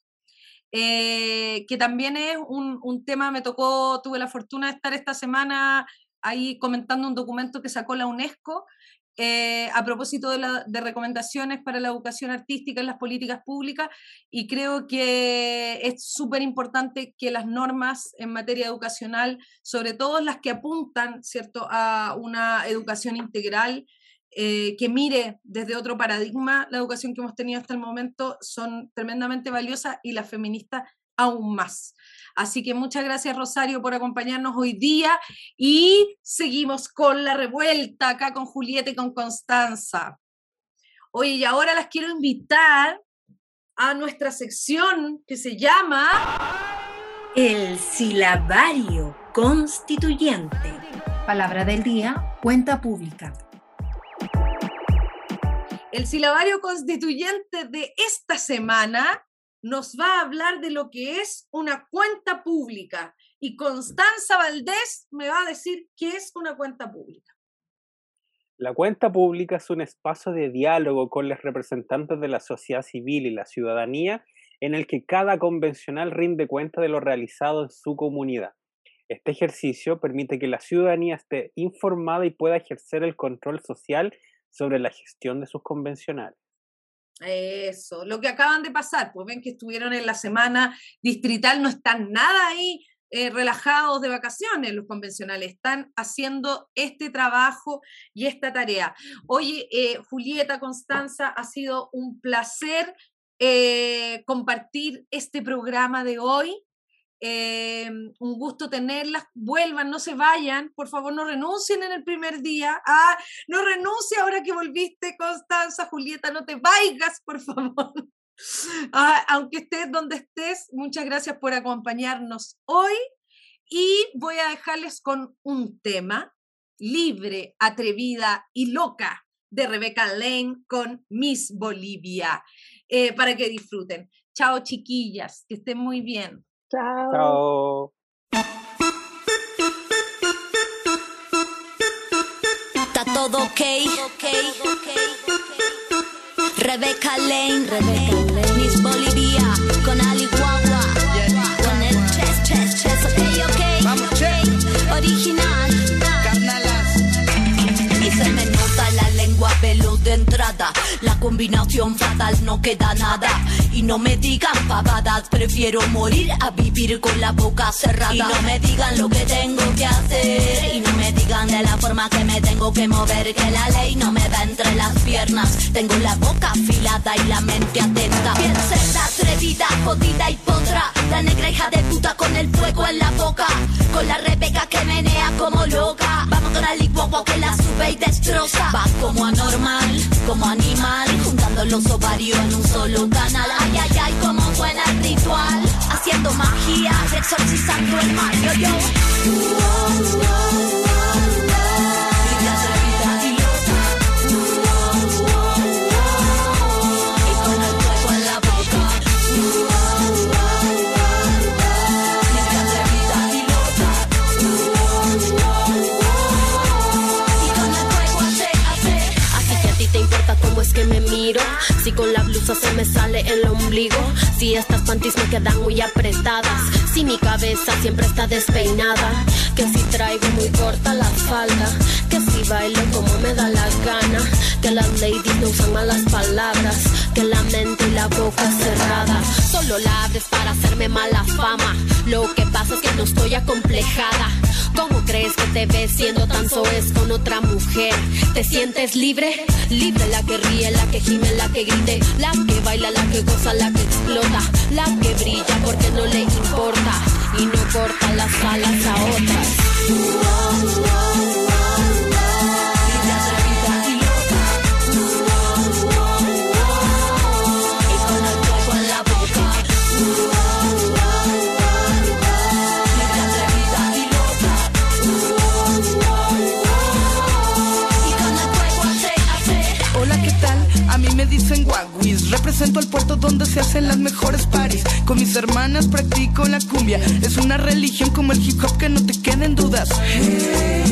que también es un, un tema, me tocó, tuve la fortuna de estar esta semana ahí comentando un documento que sacó la UNESCO, eh, a propósito de, la, de, recomendaciones para la educación artística en las políticas públicas y creo que es súper importante que las normas en materia educacional, sobre todo las que apuntan ¿cierto? a una educación integral, eh, que mire desde otro paradigma la educación que hemos tenido hasta el momento, son tremendamente valiosas y las feministas aún más. Así que muchas gracias Rosario por acompañarnos hoy día y seguimos con la revuelta acá con Julieta y con Constanza. Oye, y ahora las quiero invitar a nuestra sección que se llama El silabario constituyente. Palabra del día, cuenta pública. El silabario constituyente de esta semana nos va a hablar de lo que es una cuenta pública y Constanza Valdés me va a decir qué es una cuenta pública. La cuenta pública es un espacio de diálogo con los representantes de la sociedad civil y la ciudadanía en el que cada convencional rinde cuenta de lo realizado en su comunidad. Este ejercicio permite que la ciudadanía esté informada y pueda ejercer el control social sobre la gestión de sus convencionales. Eso, lo que acaban de pasar, pues ven que estuvieron en la semana distrital, no están nada ahí eh, relajados de vacaciones los convencionales, están haciendo este trabajo y esta tarea. Oye, eh, Julieta, Constanza, ha sido un placer eh, compartir este programa de hoy. Un gusto tenerlas. Vuelvan, no se vayan. Por favor, no renuncien en el primer día. Ah, no renuncie ahora que volviste, Constanza, Julieta, no te vayas, por favor. Ah, aunque estés donde estés, muchas gracias por acompañarnos hoy y voy a dejarles con un tema libre, atrevida y loca de Rebeca Lane con Miss Bolivia eh, para que disfruten. Chao chiquillas, que estén muy bien. Chao. Chao. Está todo ok. Rebeca Lane, Rebeca Lane. Miss Bolivia con Ali Guagua. Con el chess, chess, chess, ok, ok. Original. La combinación fatal no queda nada. Y no me digan pavadas, prefiero morir a vivir con la boca cerrada. Y no me digan lo que tengo que hacer. Y no me digan de la forma que me tengo que mover. Que la ley no me va Tengo la boca afilada y la mente atenta. Piensa la atrevida, jodida y potra. La negra hija de puta con el fuego en la boca. Con la rebeca que menea como loca. Vamos con la que la sube y destroza. Va como anormal, como animal. Juntando los ovarios en un solo canal. Ay, ay, ay, como suena el ritual. Haciendo magia, exorcizando el mal. Yo, yo. Si con la blusa se me sale el ombligo. Si estas panties me quedan muy apretadas. Si mi cabeza siempre está despeinada. Que si traigo muy corta la falda. Que si bailo como me da la gana. Que las ladies no usan malas palabras. Que la mente y la boca cerrada. Solo la abres para hacerme mala fama. Lo que pasa es que no estoy acomplejada. ¿Cómo crees que te ves siendo tan soez con otra mujer? ¿Te sientes libre? Libre la que ríe, la que gime, la que la que baila, la que goza, la que explota, la que brilla porque no le importa. Y no corta las alas a otras. Me dicen Guaguis. Represento al puerto donde se hacen las mejores paris. Con mis hermanas practico la cumbia. Es una religión como el hip hop que no te queden dudas.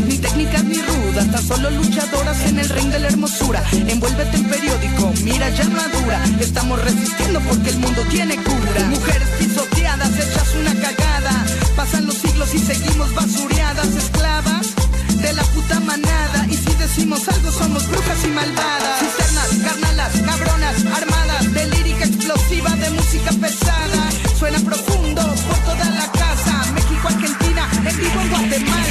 Ni técnicas ni rudas, tan solo luchadoras en el ring de la hermosura. Envuélvete en periódico, mira ya madura. Estamos resistiendo porque el mundo tiene cura. Mujeres pisoteadas, hechas una cagada. Pasan los siglos y seguimos basureadas, esclavas de la puta manada. Decimos algo, somos brujas y malvadas. Cisternas, carnalas, cabronas, armadas. De lírica explosiva, de música pesada. Suena profundo por toda la casa. México, Argentina, en vivo en Guatemala.